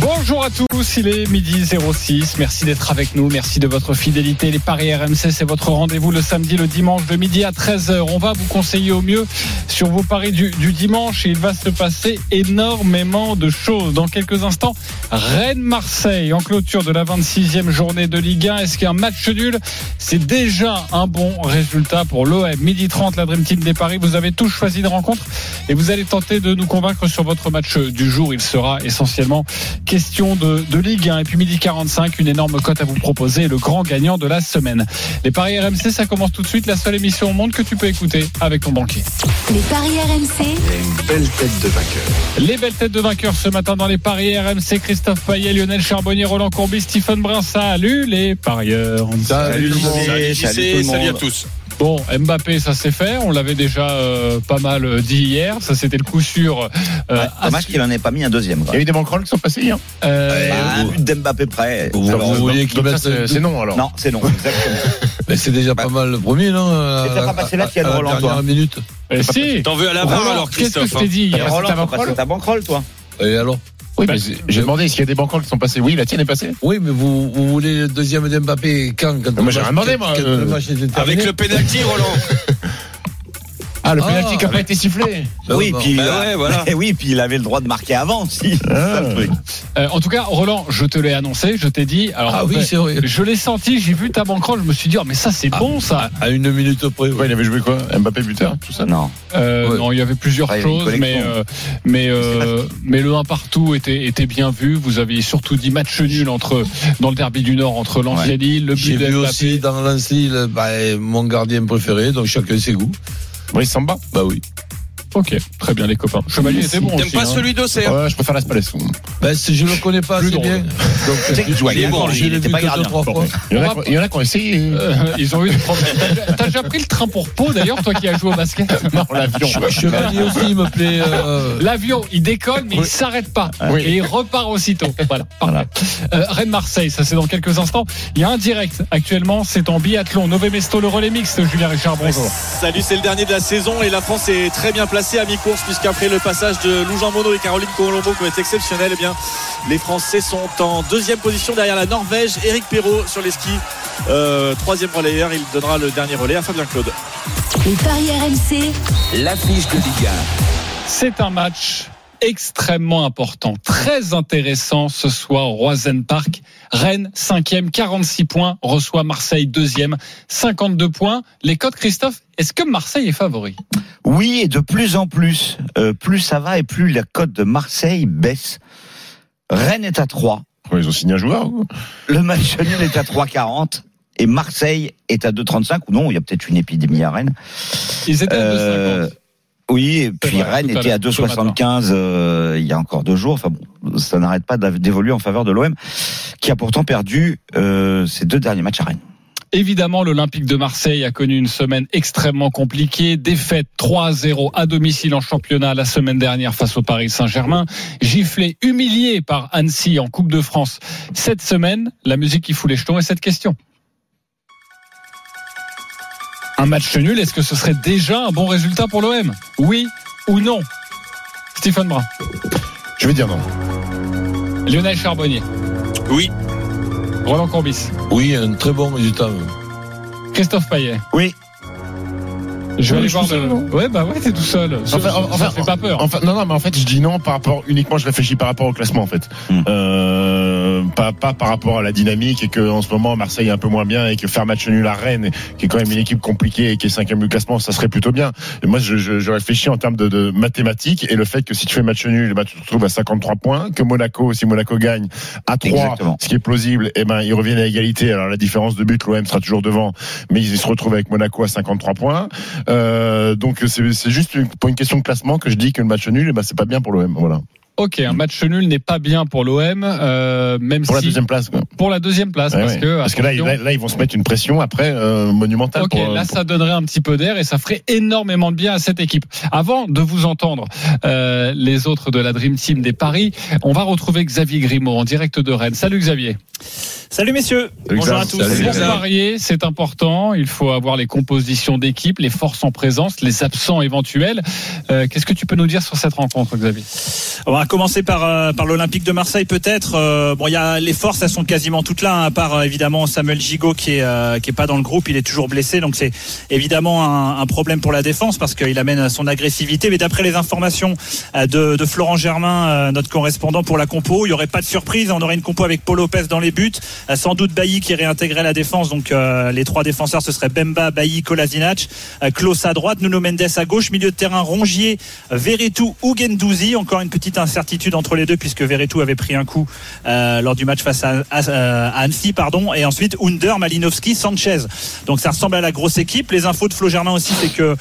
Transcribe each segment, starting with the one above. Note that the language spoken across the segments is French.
Bonjour à tous, il est midi 06. Merci d'être avec nous, merci de votre fidélité. Les Paris RMC, c'est votre rendez-vous le samedi, le dimanche de midi à 13h. On va vous conseiller au mieux sur vos paris du, dimanche et il va se passer énormément de choses. Dans quelques instants, Rennes-Marseille en clôture de la 26e journée de Ligue 1. Est-ce qu'un match nul, c'est déjà un bon résultat pour l'OM Midi 30, la Dream Team des Paris. Vous avez tous choisi une rencontre et vous allez tenter de nous convaincre sur votre match du jour. Il sera essentiellement question de, de Ligue 1. Et puis midi 45, une énorme cote à vous proposer, le grand gagnant de la semaine. Les paris RMC, ça commence tout de suite, la seule émission au monde que tu peux écouter avec ton banquier. Les paris RMC, Les belles têtes de vainqueurs ce matin dans les paris RMC, Christophe Payet, Lionel Charbonnier, Roland Courbis, Stephen Brun. Salut les parieurs. Salut. Salut, JC, salut à tous. Bon, Mbappé, ça c'est fait. On l'avait déjà euh, pas mal euh, dit hier. Ça c'était le coup sûr. Euh, dommage qu'il en ait pas mis un deuxième. Il y a eu des banquerolles qui sont passés hier. euh, Bah, un but d'Mbappé près. Donc, Alors, vous donc, qu'il c'est- c'est non alors. Non, c'est non, exactement. Mais c'est déjà Bah, pas mal le premier, non euh, Et t'as pas passé là, Kian à la Roland, toi dernière minute. euh, si. T'en veux à la barre alors, Qu'est-ce que Christophe je t'ai hein dit hier? Roland, ta t'as ta banquerolle, toi Et alors? Oui, Bah, mais- J'ai demandé s'il y a des banquerolles qui sont passées? Oui, la tienne est passée. Oui, mais vous, vous voulez le deuxième d'Mbappé quand, quand Moi, j'ai rien demandé, moi, euh, le terminé Avec le pénalty, Roland. Ah, le Ah, penalty qui n'a pas été sifflé. Bah, Oui, bah, puis, bah ouais, voilà. et oui, puis il avait le droit de marquer avant aussi. Truc. Euh, en tout cas, Roland, je te l'ai annoncé, je t'ai dit. Alors, Ah oui, c'est vrai. Je l'ai senti, j'ai vu ta banquerolle, je me suis dit, oh, mais ça c'est bon ça. À une minute près. Ouais, il avait joué quoi? Mbappé buteur, tout ça? Non. Euh, Ouais. Non, il y avait plusieurs Ah, avait choses, mais euh, mais euh, mais le 1 partout était était bien vu. Vous aviez surtout dit match nul entre dans le derby du Nord entre Lens et Lille, le J'ai vu aussi dans Lens-Lille bah, mon gardien préféré, donc chacun ses goûts. Brice Samba? Bah oui. Ok, très bien les copains. Chevalier était bon T'aimes aussi. pas hein. celui d'Auxerre Ouais, je préfère la Spalès. Bah, c'est- je le connais pas Plus assez drôle. bien. Donc, jouait il est bien, bon, je il l'ai était vu pas que deux, gardien. trois fois. Il y, en a, va- il y en a qui ont essayé. Euh, ils ont eu des problèmes. T'as- T'as déjà pris le train pour Pau d'ailleurs, toi qui as joué au basket Non, l'avion. Chevalier aussi, il me plaît. euh, L'avion, il décolle, mais il s'arrête pas. Oui. Et il repart aussitôt. Voilà. Voilà. Euh, Rennes-Marseille, ça c'est dans quelques instants. Il y a un direct actuellement, c'est en biathlon. Nové Mesto, le relais mixte, Julien Richard, bonjour. Salut, c'est le dernier de la saison et la France est très bien placée à mi-course puisqu'après le passage de Lou Jean Monod et Caroline Colombo qui ont été exceptionnels, eh bien, les Français sont en deuxième position derrière la Norvège. Eric Perrault sur les skis, euh, troisième relayeur. Il donnera le dernier relais à Fabien Claude. les paris RMC, L'affiche de Ligue C'est un match extrêmement important, très intéressant ce soir au Roisen Park. Rennes, 5e, 46 points, reçoit Marseille, 2e, 52 points. Les codes, Christophe, est-ce que Marseille est favori? Oui, et de plus en plus. Euh, plus ça va et plus la cote de Marseille baisse. Rennes est à 3. Ouais, ils ont signé un joueur. ou Le match nul est à 3,40. Et Marseille est à 2,35. Ou non, il y a peut-être une épidémie à Rennes. Ils étaient à Euh, 2,50. Oui, et puis Rennes était à l'heure, ce 2,75 euh, il y a encore deux jours. Enfin bon, ça n'arrête pas d'évoluer en faveur de l'OM, qui a pourtant perdu euh, ses deux derniers matchs à Rennes. Évidemment, l'Olympique de Marseille a connu une semaine extrêmement compliquée. Défaite 3-0 à domicile en championnat la semaine dernière face au Paris Saint-Germain. Giflé, humilié par Annecy en Coupe de France cette semaine. La musique qui fout les jetons est cette question. Un match nul, est-ce que ce serait déjà un bon résultat pour l'OM Oui ou non? Stephen Brun, Je vais dire non. Lionel Charbonnier, Oui. Roland Courbis, Oui, un très bon résultat. Christophe Payet. Oui. Je vais Oui, aller je voir seul, le... Ouais, bah ouais, t'es tout seul. Ça, Enfin, ça- enfin, ça fait pas peur. Enfin, non, non, mais en fait, je dis non par rapport uniquement, je réfléchis par rapport au classement, en fait. Hmm. Euh, pas, pas par rapport à la dynamique et que en ce moment Marseille est un peu moins bien et que faire match nul à Rennes, qui est quand même une équipe compliquée et qui est cinquième du classement, ça serait plutôt bien. Et moi, je, je, je réfléchis en termes de, de mathématiques et le fait que si tu fais match nul, bah, tu te retrouves à 53 points, que Monaco, si Monaco gagne à 3, Exactement. ce qui est plausible, et ben ils reviennent à égalité. Alors la différence de but, l'OM sera toujours devant, mais ils se retrouvent avec Monaco à 53 points. Euh, donc c'est juste pour une question de classement que je dis que le match nul, eh ben, c'est pas bien pour l'OM. Voilà. Ok, un match nul n'est pas bien pour l'OM, euh, même Pour la deuxième place. quoi. pour la deuxième place, Ouais, parce ouais. que Parce que là, attention, là, là, ils vont se mettre une pression après euh, monumentale. Ok, pour, là pour- ça donnerait un petit peu d'air et ça ferait énormément de bien à cette équipe. Avant de vous entendre euh, les autres de la Dream Team des Paris, on va retrouver Xavier Grimaud en direct de Rennes. Salut Xavier. Salut messieurs. Salut, Bonjour à tous. Salut, Pour parier, c'est important. Il faut avoir les compositions d'équipe, les forces en présence, les absents éventuels. Euh, Qu'est-ce que tu peux nous dire sur cette rencontre, Xavier? Va commencer par, euh, par l'Olympique de Marseille peut-être. Euh, bon, il y a les forces, elles sont quasiment toutes là, hein, à part euh, évidemment Samuel Gigot qui est qui est pas dans le groupe, il est toujours blessé, donc c'est évidemment un, un problème pour la défense parce qu'il amène son agressivité. Mais d'après les informations de, de Florent Germain, notre correspondant pour la compo, il y aurait pas de surprise. On aurait une compo avec Paul Lopez dans les buts, sans doute Bailly qui réintégrait la défense. Donc euh, les trois défenseurs, ce seraient Bemba, Bailly, Kolasinac, Klaus à droite, Nuno Mendes à gauche, milieu de terrain Rongier, Verretou ou. Encore une petite incertitude entre les deux puisque Verretou avait pris un coup euh, lors du match face à, euh, à Annecy, pardon, et ensuite Under, Malinowski, Sanchez. Donc ça ressemble à la grosse équipe. Les infos de Flo Germain aussi, c'est que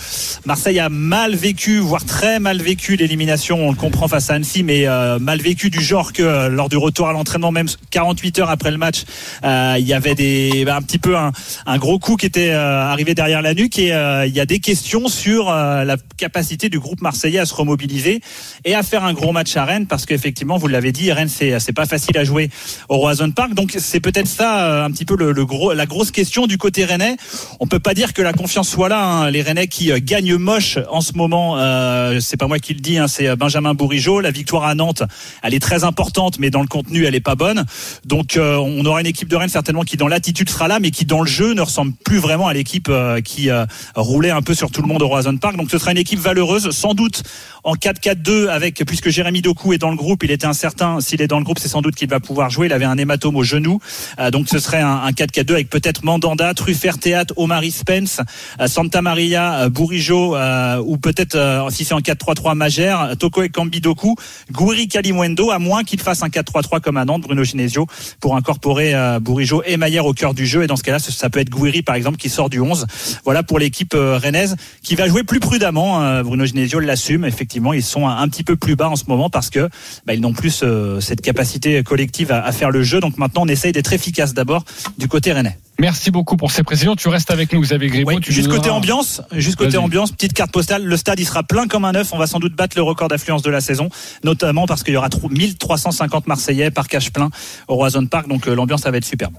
Marseille a mal vécu, voire très mal vécu l'élimination. On le comprend face à Annecy, mais euh, mal vécu du genre que lors du retour à l'entraînement, même 48 heures après le match, il y avait des bah, un petit peu un, un gros coup qui était arrivé derrière la nuque et il y a des questions sur la capacité du groupe marseillais à se remobiliser et à faire un gros match à Rennes parce qu'effectivement vous l'avez dit Rennes c'est c'est pas facile à jouer au Roison Park. Donc c'est peut-être ça euh, un petit peu le, gros la grosse question du côté rennais. On peut pas dire que la confiance soit là hein. les Rennais qui euh, gagnent moche en ce moment euh, c'est pas moi qui le dis hein, c'est Benjamin Bourigeau la victoire à Nantes elle est très importante mais dans le contenu elle est pas bonne. Donc euh, on aura une équipe de Rennes certainement qui dans l'attitude sera là mais qui dans le jeu ne ressemble plus vraiment à l'équipe euh, qui euh, roulait un peu sur tout le monde au Roison Park. Donc ce sera une équipe valeureuse sans doute en 4-4-2 avec puisque Jérémy Doku est dans le groupe il était incertain. S'il est dans le groupe c'est sans doute qu'il va pouvoir jouer. Il avait un hématome au genou. Euh, donc ce serait un, un 4-4-2 avec peut-être Mandanda Truffert Théâtre Omari Spence euh, Santa Maria euh, Bourigeau ou peut-être si c'est en 4-3-3 Magère Toko et Kambidoku Gouiri Kalimwendo à moins qu'il fasse un 4-3-3 comme à Nantes Bruno Genesio pour incorporer Bourigeau et Maillère au cœur du jeu. Et dans ce cas-là ça peut être Gouiri par exemple qui sort du 11 voilà pour l'équipe rennaise qui va jouer plus prudemment euh, Bruno Genesio l'assume. Effectivement ils sont un, un petit peu plus bas en ce moment parce que bah, ils n'ont plus euh, cette capacité collective à, à faire le jeu donc maintenant on essaye d'être efficace d'abord du côté rennais Merci beaucoup pour ces précisions. Tu restes avec nous, Xavier Grimaud. oui, juste côté ambiance, juste côté ambiance, petite carte postale. Le stade, il sera plein comme un œuf. On va sans doute battre le record d'affluence de la saison, notamment parce qu'il y aura trop- 1350 Marseillais par cache plein au Roison Park. Donc euh, l'ambiance, ça va être superbe.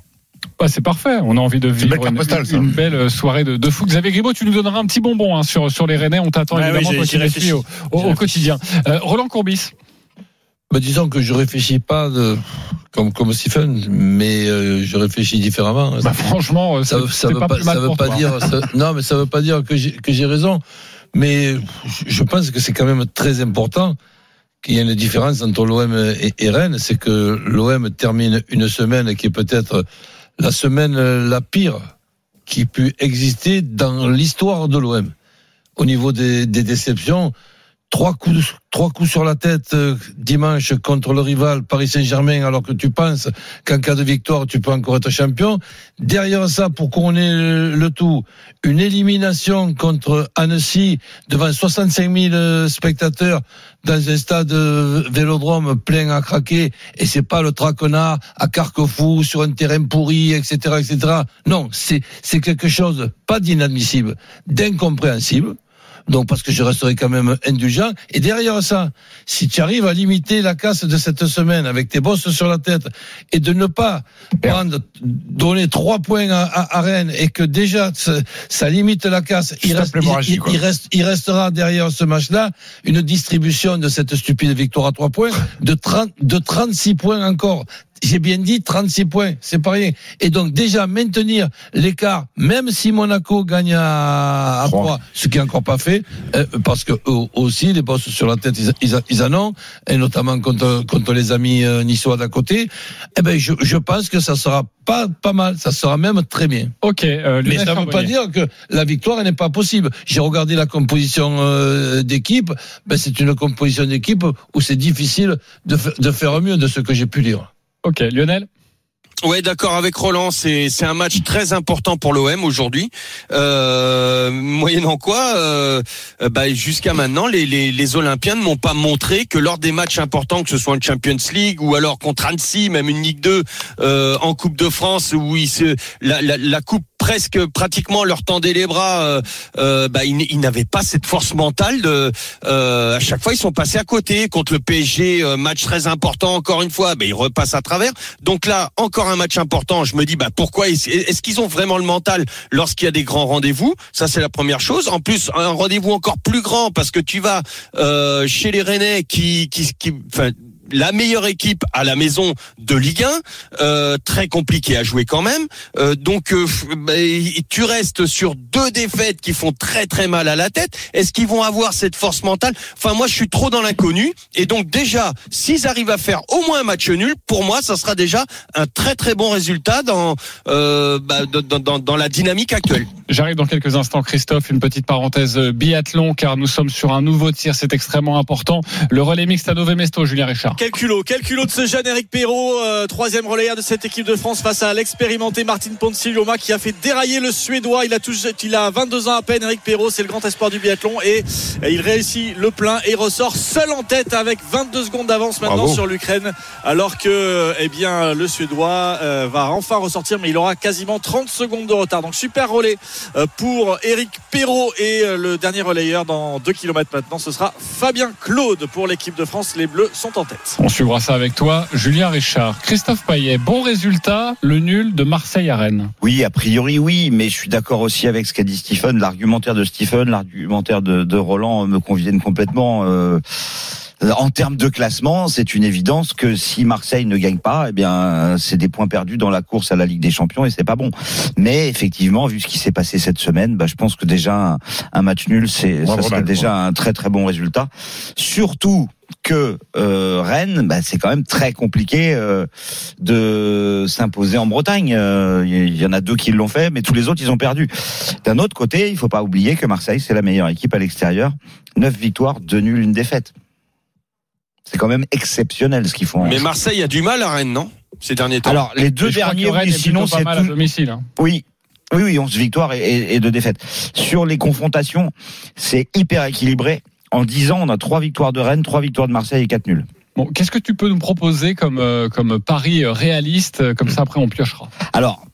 Ouais, c'est parfait. On a envie de vivre une, postale, ça. une belle soirée de, de fou. Xavier Grimaud, tu nous donneras un petit bonbon hein, sur, sur les Rennais. On t'attend Ouais, évidemment oui, au, réfléchis. au- quotidien. Euh, Roland Courbis. Bah, disons que je réfléchis pas de, comme, comme Stephen, mais euh, je réfléchis différemment. Bah, franchement, euh, ça, ça veut pas, ça veut pas dire, ça- non, mais ça veut pas dire que j'ai, que j'ai raison. Mais je- je pense que c'est quand même très important qu'il y ait une différence entre l'OM et, et Rennes. C'est que l'OM termine une semaine qui est peut-être la semaine la pire qui pu exister dans l'histoire de l'OM. Au niveau des, des déceptions, trois coups, trois coups sur la tête euh, dimanche contre le rival Paris Saint-Germain, alors que tu penses qu'en cas de victoire, tu peux encore être champion. Derrière ça, pour couronner le, tout, une élimination contre Annecy devant 65 000 euh, spectateurs dans un stade euh, vélodrome plein à craquer, et c'est pas le traquenard à Carquefou sur un terrain pourri, etc., etc. Non, c'est c'est quelque chose pas d'inadmissible, d'incompréhensible. Donc parce que je resterai quand même indulgent. Et derrière ça, si tu arrives à limiter la casse de cette semaine avec tes bosses sur la tête et de ne pas prendre, donner trois points à, à- à Rennes et que déjà ça, limite la casse, il, reste, il, l'hémorragie, il- quoi. il reste, il restera derrière ce match-là une distribution de cette stupide victoire à trois points de 30, de 36 points encore. J'ai bien dit 36 points, c'est pas rien. Et donc déjà maintenir l'écart, même si Monaco gagne à, à Trois. 3, ce qui est encore pas fait, euh, parce que eux aussi les bosses sur la tête ils, ils, ils en ont, et notamment contre contre les amis euh, niçois d'à côté. Eh ben je, je pense que ça sera pas pas mal, ça sera même très bien. Ok. euh, Mais ça ne veut pas dire que la victoire elle n'est pas possible. J'ai regardé la composition euh, d'équipe, ben c'est une composition d'équipe où c'est difficile de, de faire mieux de ce que j'ai pu lire. Ok, Lionel. Ouais, d'accord avec Roland. C'est c'est un match très important pour l'OM aujourd'hui. Euh, moyennant quoi, euh, bah, jusqu'à maintenant, les, les, les Olympiens ne m'ont pas montré que lors des matchs importants, que ce soit en Champions League ou alors contre Annecy, même une Ligue 2 euh, en Coupe de France, où ils se la, la, la coupe presque pratiquement leur tendait les bras. Euh, euh, bah, ils, n'avaient pas cette force mentale. De, euh, à chaque fois, ils sont passés à côté contre le PSG. euh, match très important encore une fois. Bah, ils repassent à travers. Donc là, encore un match important. Je me dis, bah pourquoi est-ce qu'ils ont vraiment le mental lorsqu'il y a des grands rendez-vous? Ça, c'est la première chose. En plus, un rendez-vous encore plus grand parce que tu vas chez les Rennais qui, qui, qui, enfin la meilleure équipe à la maison de Ligue 1, euh, très compliqué à jouer quand même. Euh, donc euh, bah, tu restes sur deux défaites qui font très très mal à la tête. Est-ce qu'ils vont avoir cette force mentale? Enfin moi je suis trop dans l'inconnu et donc déjà s'ils arrivent à faire au moins un match nul, pour moi ça sera déjà un très très bon résultat dans euh, bah, dans, dans, dans la dynamique actuelle. J'arrive dans quelques instants, Christophe. Une petite parenthèse euh, biathlon, car nous sommes sur un nouveau tir, c'est extrêmement important. Le relais mixte à Nové Mesto, Julien Richard. Quel culot, quel culot de ce jeune Eric Perrault, euh, troisième relayeur de cette équipe de France face à l'expérimenté Martin Ponsiglioma qui a fait dérailler le Suédois. Il a, tout, il a 22 ans à peine. Eric Perrault, c'est le grand espoir du biathlon et, et il réussit le plein et ressort seul en tête avec 22 secondes d'avance maintenant Bravo. sur l'Ukraine, alors que eh bien le Suédois euh, va enfin ressortir, mais il aura quasiment 30 secondes de retard. Donc super relais euh, pour Eric Perrault et le dernier relayeur dans 2 km maintenant, ce sera Fabien Claude pour l'équipe de France. Les Bleus sont en tête. On suivra ça avec toi, Julien Richard. Christophe Payet, bon résultat, le nul de Marseille à Rennes. Oui, a priori oui, mais je suis d'accord aussi avec ce qu'a dit Stephen. L'argumentaire de Stephen, l'argumentaire de, de Roland me conviennent complètement. Euh, en termes de classement, c'est une évidence que si Marseille ne gagne pas, eh bien, c'est des points perdus dans la course à la Ligue des Champions et c'est pas bon. Mais effectivement, vu ce qui s'est passé cette semaine, bah, je pense que déjà un, match nul, c'est ça serait déjà un très très bon résultat. Surtout que euh, Rennes, bah, c'est quand même très compliqué euh, de s'imposer en Bretagne. Euh, Il y en a deux qui l'ont fait, mais tous les autres ils ont perdu. D'un autre côté, il faut pas oublier que Marseille c'est la meilleure équipe à l'extérieur. Neuf victoires, deux nuls, une défaite. C'est quand même exceptionnel ce qu'ils font. Mais Marseille a du mal à Rennes, non Ces derniers temps? Alors les deux derniers, Rennes oui, sinon c'est à tout- domicile. hein. oui. Oui, oui, 11 victoires et, et, et deux défaites. Sur les confrontations, c'est hyper équilibré. En 10 ans, on a trois victoires de Rennes, trois victoires de Marseille et quatre nuls. Bon, qu'est-ce que tu peux nous proposer comme euh, comme pari euh, réaliste euh, Comme ça, après, on piochera? Alors,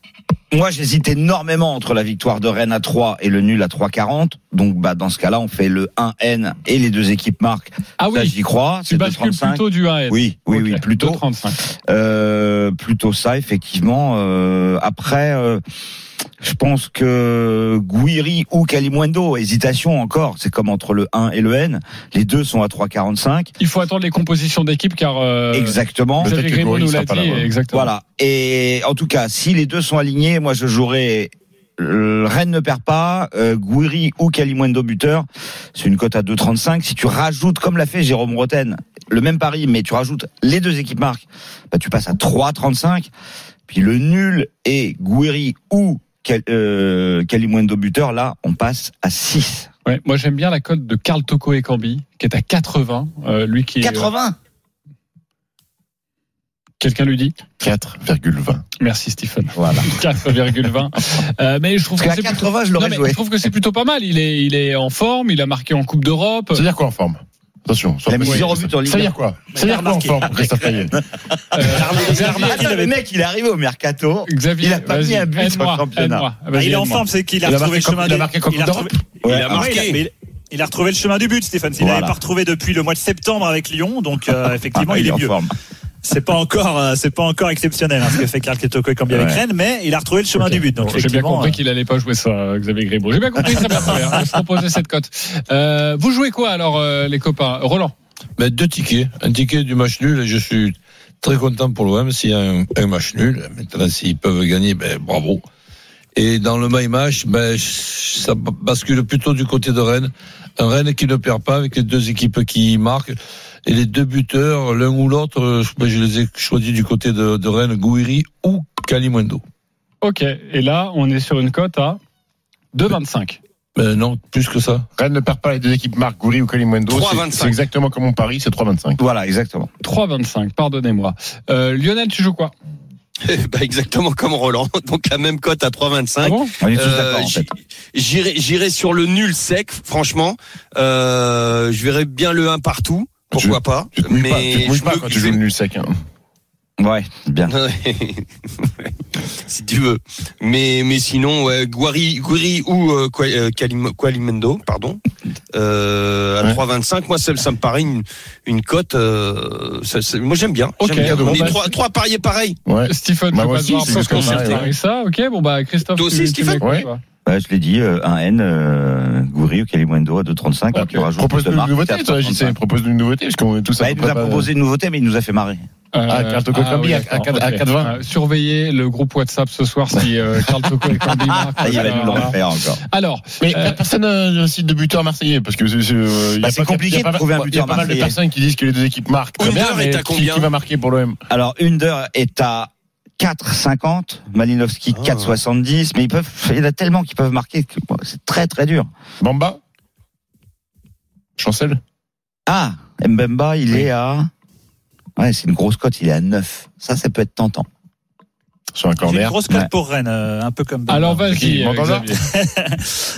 moi, j'hésite énormément entre la victoire de Rennes à 3 et le nul à 3,40. Donc, bah, dans ce cas-là, on fait le 1N et les deux équipes marquent. Ah Ça, oui, j'y crois. tu bascules 2,35. plutôt du 1 Oui, oui, oui, plutôt. 35. Euh, plutôt ça, effectivement. Euh, après, euh, je pense que Guiri ou Kalimundo, hésitation encore. C'est comme entre le 1 et le N. Les deux sont à 3,45. Il faut attendre les compositions d'équipe car euh, Exactement. Xavier Peut-être que Grimaud nous l'a dit. Exactement. Voilà. Et en tout cas, si les deux sont alignés, moi je jouerai Rennes ne perd pas, euh, Gouiri ou Kalimundo buteur, c'est une cote à 2,35. Si tu rajoutes, comme l'a fait Jérôme Roten, le même pari, mais tu rajoutes les deux équipes marques, bah, tu passes à 3,35. Puis le nul et Gouiri ou Kalimundo buteur, là, on passe à 6. Ouais, moi, j'aime bien la cote de Carl Toko et Cambi, qui est à 80. Euh, lui qui est- 80 Quelqu'un lui dit? 4,20. Merci Stephen. Voilà. 4,20. Euh, mais je trouve Parce que c'est plutôt- 80, je Non, l'aurais mais joué. je trouve que c'est plutôt pas mal. Il est, il est en forme. Il a marqué en Coupe d'Europe. Ça veut dire quoi en forme? Attention. Il a mis sois- 0 but en Ligue Ça veut 1. dire quoi Ça veut dire quoi en forme, Christophe Payet Euh, le mec, il est arrivé au mercato. Xavier, il a pas mis un but sur le aide-moi, championnat. Vas-y, il est en forme, c'est qu'il a retrouvé le chemin il a du- marqué comme il a d'Europe. retrouvé- Ah marqué. il a- le chemin du but, Stéphane. Il Voilà. l'avait pas retrouvé depuis le mois de septembre avec Lyon, donc euh, effectivement, Ah, il, est est en mieux. forme. C'est pas encore, euh, c'est pas encore exceptionnel hein, ce que fait Karl Ketoko et Cambi avec Ouais. Rennes, mais il a retrouvé le chemin du but. Donc Bon, J'ai bien compris euh, qu'il allait pas jouer ça, Xavier Gribaud. J'ai bien compris, très bien. bien. Je proposais cette cote. Euh, vous jouez quoi alors, euh, les copains? Roland Ben, deux tickets. Un ticket du match nul et je suis très content pour l'OM s'il y a un, un match nul. Maintenant, s'ils peuvent gagner, ben, bravo. Et dans le my match, ben, ça bascule plutôt du côté de Rennes. Un Rennes qui ne perd pas avec les deux équipes qui marquent. Et les deux buteurs, l'un ou l'autre, euh, ben, je les ai choisis du côté de, de Rennes, Gouiri ou Kalimundo. Ok. Et là, on est sur une cote à 2,25. Ben non, plus que ça. Rennes ne perd pas les deux équipes Marc Goury ou Kalimundo. 3,25. C'est exactement comme mon pari, c'est 3,25. Voilà, exactement. 3,25. Pardonnez-moi. Euh, Lionel, tu joues quoi? Bah, exactement comme Roland. Donc la même cote à 3,25. Ah bon? On Euh, en fait. J'irai, sur le nul sec, franchement. Euh, je verrai bien le 1 partout. Pourquoi pas Tu te mouilles Mais pas, tu te mouilles je pas me- quand tu joues le nul sec. hein. Ouais, bien. si tu veux. Mais mais sinon, ouais, Guari, Guiri ou euh, Qua- euh, Qualimendo, pardon, euh, à Ouais. 3,25. Moi, ça, ça me paraît une une cote. euh, ça- ça- moi, j'aime bien. Ok, J'aime bien. bon, Mais bah, trois trois pariés pareils. Ouais. Stephen, Bah, tu moi aussi, c'est pareil, avec ça. Ok, bon bah Christophe, Toi aussi, tu, tu Stephen mets Ouais, je l'ai dit, euh, un N, euh, Goury ou Kalimundo à 2,35. Bah, tu rajoutes propose une marque, nouveauté, toi, JC. 3,35. Propose une nouveauté, parce qu'on est tous Bah, il nous a proposé une nouveauté, mais il nous a fait marrer. Euh, Carl Toko ah, Cambi oui, à- à d'accord, quatre- à ok. 4,20. Euh, Surveillez le groupe WhatsApp ce soir si euh, Carl Toko et Cambi marquent. Ah, il va nous le refaire encore. Alors, Mais Euh, personne n'a cite de buteur marseillais parce que c'est euh, Bah, compliqué de trouver un mal- Il y buteur a pas mal de marseillais. personnes qui disent que les deux équipes marquent. Très bien, mais est à qui- combien Qui va marquer pour l'OM Alors, Under est à 4,50, Malinowski Ah. 4,70, mais ils peuvent, il y en a tellement qui peuvent marquer que c'est très très dur. Bamba? Chancel? Ah, Mbemba, il Oui. est à, ouais, c'est une grosse cote, il est à 9. Ça, ça peut être tentant. Sur un J'ai une corner. grosse cote Ouais. pour Rennes, euh, un peu comme. Benoît. alors Qui, vas-y, euh.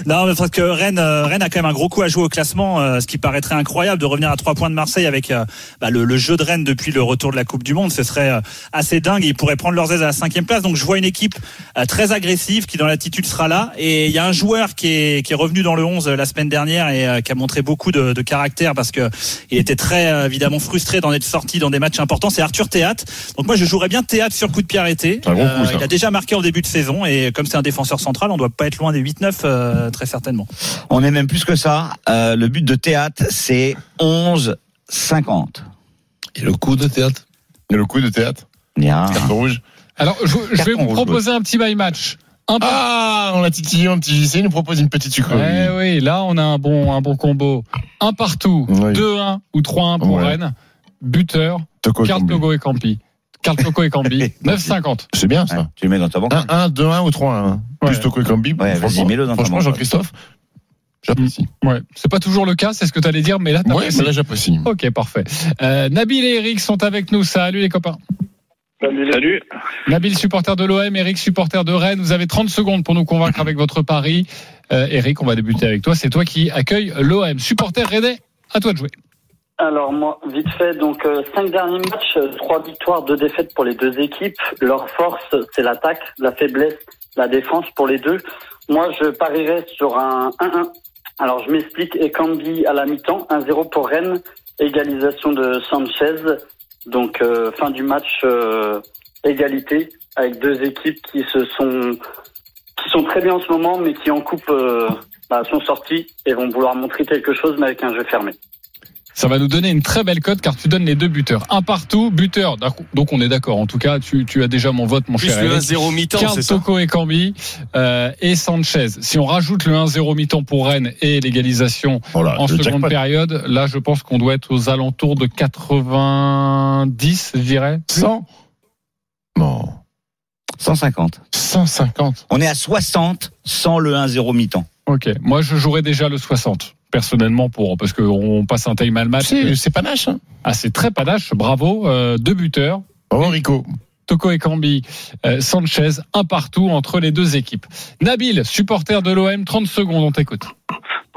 Non, mais parce que Rennes, euh, Rennes a quand même un gros coup à jouer au classement, euh, ce qui paraîtrait incroyable de revenir à trois points de Marseille avec euh, bah, le, le jeu de Rennes depuis le retour de la Coupe du Monde. Ce serait euh, assez dingue. Ils pourraient prendre leurs aises à la cinquième place. Donc je vois une équipe euh, très agressive qui dans l'attitude sera là. Et il y a un joueur qui est, qui est revenu dans le 11 la semaine dernière et euh, qui a montré beaucoup de, de caractère parce que il était très euh, évidemment frustré d'en être sorti dans des matchs importants. C'est Arthur Théâtre. Donc moi je jouerais bien Théâtre sur coup de pied arrêté. Un gros coup, ça. il a déjà marqué en début de saison et comme c'est un défenseur central, on doit pas être loin des 8-9 euh, très certainement. On est même plus que ça. Euh, le but de théâtre, c'est 11,50. Et le coup de théâtre Et le coup de théâtre Bien. Carton rouge. Alors, je, je vais vous rouge, proposer un petit my match. Un Ah, on l'a titillé, un petit JC, il nous propose une petite sucrerie. Eh oui, là on a un bon, un bon combo. Un partout, Oui. 2-1 ou 3-1 pour Ouais. Rennes. Buteur, Combi. Togo et Campi. Carl Toko et Cambi, 9,50. C'est bien Ouais, ça. tu le mets dans ta banque. 1, 1, 2, 1 ou 3, 1. Plus Ouais. Toko et Combi. Ouais, vas-y, franchement- mets-le dans ta Franchement, banque. Jean-Christophe, j'apprécie. Ouais, c'est pas toujours le cas, c'est ce que tu allais dire, mais là Ouais, mais là, j'apprécie. Ok, parfait. Euh, Nabil et Eric sont avec nous. Salut les copains. Salut. Nabil, supporter de l'OM, Eric, supporter de Rennes. Vous avez 30 secondes pour nous convaincre avec votre pari. Euh, Eric, on va débuter avec toi. C'est toi qui accueille l'OM. Supporter rennais, à toi de jouer. Alors moi, vite fait, donc euh, cinq derniers matchs, euh, trois victoires, deux défaites pour les deux équipes. Leur force, c'est l'attaque, la faiblesse, la défense pour les deux. Moi, je parierais sur un 1-1. Alors je m'explique, Ekambi à la mi-temps, 1-0 pour Rennes, égalisation de Sanchez. Donc euh, fin du match, égalité avec deux équipes qui se sont qui sont très bien en ce moment, mais qui en coupe bah, sont sorties et vont vouloir montrer quelque chose, mais avec un jeu fermé. Ça va nous donner une très belle cote car tu donnes les deux buteurs. Un partout, buteur. Donc on est d'accord. En tout cas, tu, tu as déjà mon vote, mon Plus cher le Eric. 1-0 mi-temps, Carl c'est ça Toko et Cambi euh, et Sanchez. Si on rajoute le 1-0 mi-temps pour Rennes et l'égalisation Voilà, en seconde jackpot. période, là je pense qu'on doit être aux alentours de 90, je dirais. 100 Non. 150. 150. On est à 60 sans le 1-0 mi-temps. Ok. Moi je jouerais déjà le 60 personnellement pour parce qu'on passe un time match. C'est c'est panache. Hein. Ah c'est très panache. Bravo. Euh, deux buteurs. Bravo, Rico. Toko et Cambi, euh, Sanchez, un partout entre les deux équipes. Nabil, supporter de l'OM, 30 secondes, on t'écoute.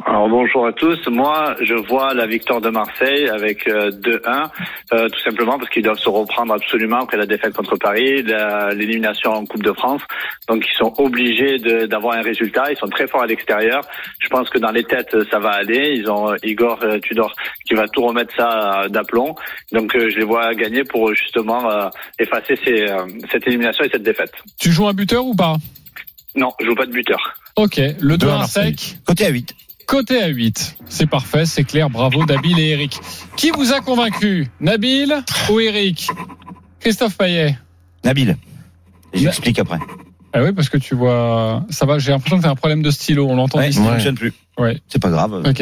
Alors bonjour à tous. Moi, je vois la victoire de Marseille avec euh, 2-1, euh, tout simplement parce qu'ils doivent se reprendre absolument après la défaite contre Paris, la- l'élimination en Coupe de France. Donc ils sont obligés de- d'avoir un résultat. Ils sont très forts à l'extérieur. Je pense que dans les têtes, ça va aller. Ils ont euh, Igor euh, Tudor qui va tout remettre ça euh, d'aplomb. Donc euh, je les vois gagner pour justement euh, effacer ces, euh, cette élimination et cette défaite. Tu joues un buteur ou pas? Non, je joue pas de buteur. Ok, le 2 à 2-1 Marseille. sec, Côté à 8. Côté à 8. C'est parfait, c'est clair, bravo Nabil et Eric. Qui vous a convaincu? Nabil ou Eric? Christophe Payet Nabil. J'explique après. Ah oui, parce que tu vois, ça va, j'ai l'impression que t'as un problème de stylo, on l'entend Ouais, ça Ouais. fonctionne plus. Ouais. C'est pas grave. Vais Mais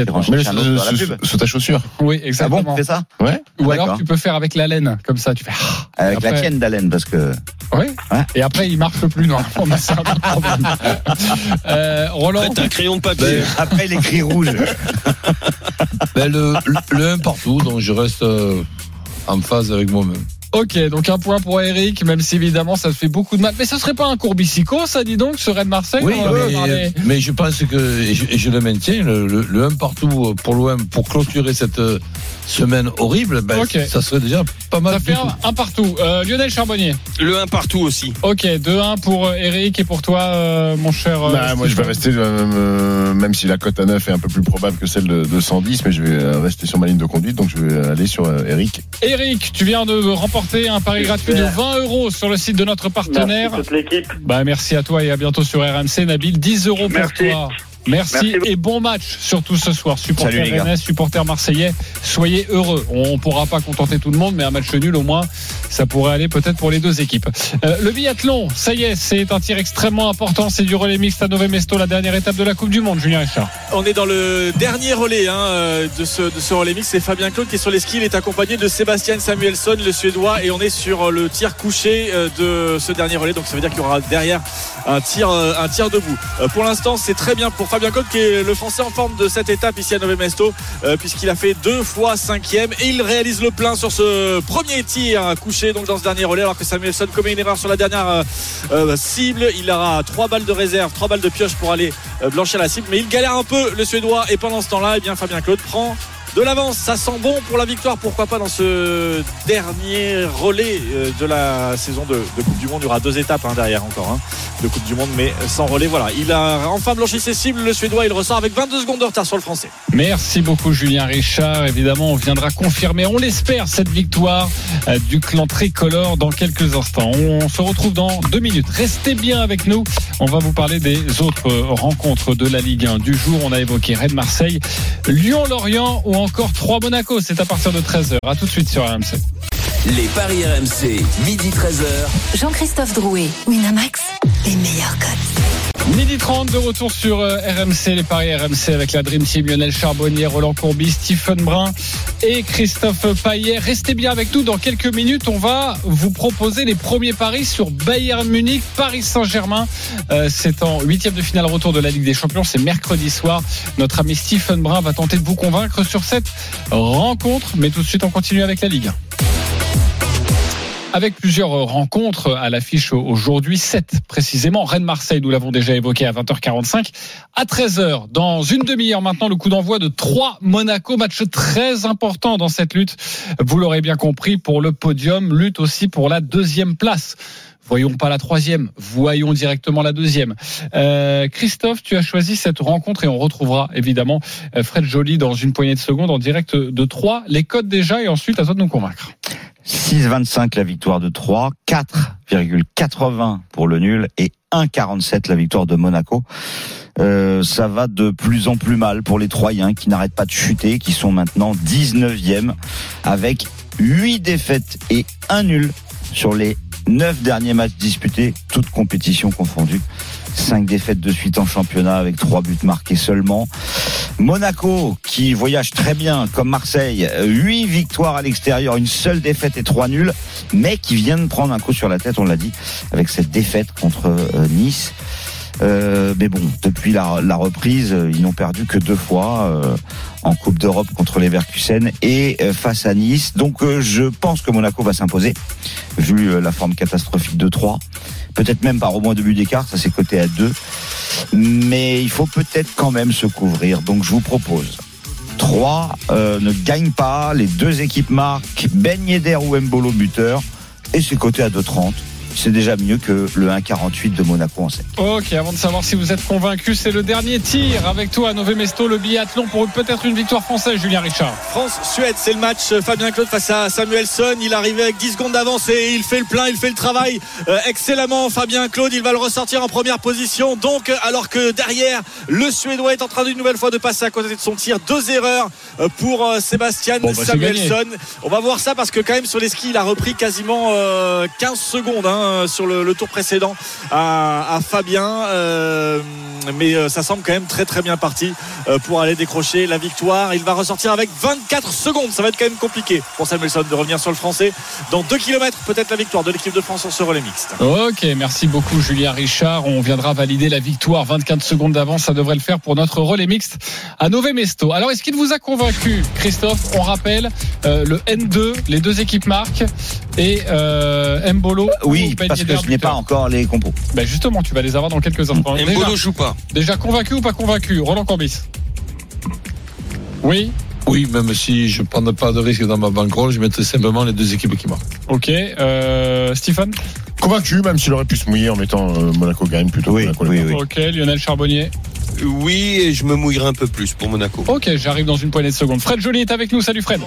chercher un autre sous, sur la sous- pub. sous ta chaussure. Oui, Ah exactement. bon, tu fais ça Ouais. Ou alors D'accord. tu peux faire avec la laine, comme ça, tu fais. ah, Avec Après- la tienne d'Alain, parce que. Oui. Ouais. Et après, il marche plus normalement, mais c'est un autre problème. Euh, Roland. T'as un crayon de papier. Après, il écrit rouge. ben, le, le, le 1 partout, donc je reste euh, en phase avec moi-même. Ok, donc un point pour Eric, même si évidemment ça fait beaucoup de mal. Mais ce serait pas un courbicico, ça dit donc, ce Rennes Marseille Oui, mais, mais je pense que, et je, et je le maintiens, le, le, le 1 partout pour l'OM, pour clôturer cette euh, semaine horrible, ben, Ok. ça serait déjà pas mal. Ça fait un, un partout. Euh, Lionel Charbonnier. Le 1 partout aussi. Ok, 2-1 pour euh, Eric et pour toi, euh, mon cher. Bah, moi, je vais rester, euh, même si la cote à 9 est un peu plus probable que celle de, de 110, mais je vais rester sur ma ligne de conduite, donc je vais aller sur euh, Eric. Eric, tu viens de remporter un pari gratuit de 20 euros sur le site de notre partenaire. Merci toute l'équipe. Bah, merci à toi et à bientôt sur RMC. Nabil, 10 euros pour Merci. toi. Merci, et bon match surtout ce soir. Supporters rennais, supporters marseillais, soyez heureux. On pourra pas contenter tout le monde, mais un match nul au moins, ça pourrait aller peut-être pour les deux équipes. Euh, le biathlon, ça y est, c'est un tir extrêmement important. C'est du relais mixte à Nové Mesto, la dernière étape de la Coupe du Monde, Julien Richard. On est dans le dernier relais hein, euh, de, ce, de ce relais mix. C'est Fabien Claude qui est sur les skis. Il est accompagné de Sébastien Samuelsson, le Suédois. Et on est sur euh, le tir couché de ce dernier relais. Donc ça veut dire qu'il y aura derrière un tir, euh, un tir debout. Euh, Pour l'instant, c'est très bien pour Fabien Claude qui est le Français en forme de cette étape ici à Nové Mesto. euh, Puisqu'il a fait deux fois cinquième. Et il réalise le plein sur ce premier tir couché donc dans ce dernier relais. Alors que Samuelsson commet une erreur sur la dernière cible. Il aura trois balles de réserve, trois balles de pioche pour aller blanchir la cible. Mais il galère un peu le Suédois. Et pendant ce temps-là, eh bien Fabien Claude prend de l'avance. Ça sent bon pour la victoire. Pourquoi pas dans ce dernier relais euh, de la saison de, Coupe du Monde. Il y aura deux étapes hein, derrière encore hein, de Coupe du Monde, mais sans relais. Voilà. Il a enfin blanchi ses cibles. Le Suédois, il ressort avec 22 secondes de retard sur le Français. Merci beaucoup Julien Richard. Évidemment, on viendra confirmer, on l'espère, cette victoire euh, du clan tricolore dans quelques instants. On se retrouve dans deux minutes. Restez bien avec nous. On va vous parler des autres euh, rencontres de la Ligue 1 du jour. On a évoqué Rennes Marseille, Lyon-Lorient ou encore 3 Monaco. C'est à partir de 13h. À tout de suite sur RMC. Les paris RMC, midi 13h. Jean-Christophe Drouet, Winamax, les meilleurs cotes. Midi 30 de retour sur euh, RMC, les paris RMC avec la Dream Team Lionel Charbonnier, Roland Courbis, Stephen Brun et Christophe Paillet. Restez bien avec nous. Dans quelques minutes, on va vous proposer les premiers paris sur Bayern Munich, Paris Saint-Germain. Euh, c'est en huitième de finale retour de la Ligue des Champions. C'est mercredi soir. Notre ami Stephen Brun va tenter de vous convaincre sur cette rencontre. Mais tout de suite, on continue avec la Ligue 1 avec plusieurs rencontres à l'affiche aujourd'hui, 7 précisément. Rennes-Marseille, nous l'avons déjà évoqué à 20h45. À 13h, dans une demi-heure maintenant, le coup d'envoi de 3 Monaco, match très important dans cette lutte. Vous l'aurez bien compris, pour le podium, lutte aussi pour la deuxième place. Voyons pas la troisième, voyons directement la deuxième. Euh, Christophe, tu as choisi cette rencontre et on retrouvera évidemment euh, Fred Joly dans une poignée de secondes en direct de 3. Les codes déjà et ensuite à toi de nous convaincre. 6,25 la victoire de 3, 4,80 pour le nul et 1,47 la victoire de Monaco. Euh, ça va de plus en plus mal pour les Troyens qui n'arrêtent pas de chuter, qui sont maintenant 19e avec 8 défaites et 1 nul sur les 9 derniers matchs disputés, toutes compétitions confondues. 5 défaites de suite en championnat avec 3 buts marqués seulement. Monaco qui voyage très bien comme Marseille, 8 victoires à l'extérieur, une seule défaite et 3 nuls, mais qui vient de prendre un coup sur la tête, on l'a dit, avec cette défaite contre euh, Nice. Euh, mais bon, depuis la, la reprise, euh, ils n'ont perdu que deux fois euh, en Coupe d'Europe contre les Verkusen et euh, face à Nice. Donc euh, je pense que Monaco va s'imposer, vu euh, la forme catastrophique de 3. Peut-être même par au moins deux buts d'écart, ça c'est coté à 2. Mais il faut peut-être quand même se couvrir. Donc je vous propose 3 euh, ne gagne pas, les deux équipes marquent, Ben Yedder ou Mbolo buteur, et c'est coté à 2,30. C'est déjà mieux que le 1,48 de Monaco en 7. Ok, avant de savoir si vous êtes convaincu, c'est le dernier tir avec toi à Nové Mesto, le biathlon pour peut-être une victoire française, Julien Richard. France-Suède, c'est le match. Fabien Claude face à Samuelson. Il arrivait avec 10 secondes d'avance et il fait le plein, il fait le travail euh, excellemment. Fabien Claude, il va le ressortir en première position. Donc, alors que derrière, le Suédois est en train d'une nouvelle fois de passer à côté de son tir. Deux erreurs euh, pour euh, Sébastien Bon, bah, Samuelson. On va voir ça parce que quand même sur les skis, il a repris quasiment euh, 15 secondes hein, sur le, le tour précédent à, à Fabien. Euh, mais euh, ça semble quand même très très bien parti euh, pour aller décrocher la victoire. Il va ressortir avec 24 secondes. Ça va être quand même compliqué pour Samuelson de revenir sur le français. Dans 2 km, peut-être la victoire de l'équipe de France sur ce relais mixte. Ok, merci beaucoup Julien Richard. On viendra valider la victoire. 24 secondes d'avance, ça devrait le faire pour notre relais mixte à Nové Mesto. Alors, est-ce qu'il vous a convaincu, Christophe? On rappelle euh, le N2, les deux équipes marquent. et euh, Mbolo. Oui, parce que je n'ai pas encore les compos. Ben justement, tu vas les avoir dans quelques instants. Déjà, Mbolo joue pas. déjà convaincu ou pas convaincu Roland Corbis Oui Oui, même si je ne prendrais pas de risque dans ma bankroll, je mettrais simplement les deux équipes qui marquent. Ok. Euh, Stephen Convaincu, même s'il aurait pu se mouiller en mettant euh, Monaco gagne plutôt. Oui, Monaco oui, oui. Ok. Lionel Charbonnier Oui, et je me mouillerai un peu plus pour Monaco. Ok, j'arrive dans une poignée de secondes. Fred Joly est avec nous. Salut Fred.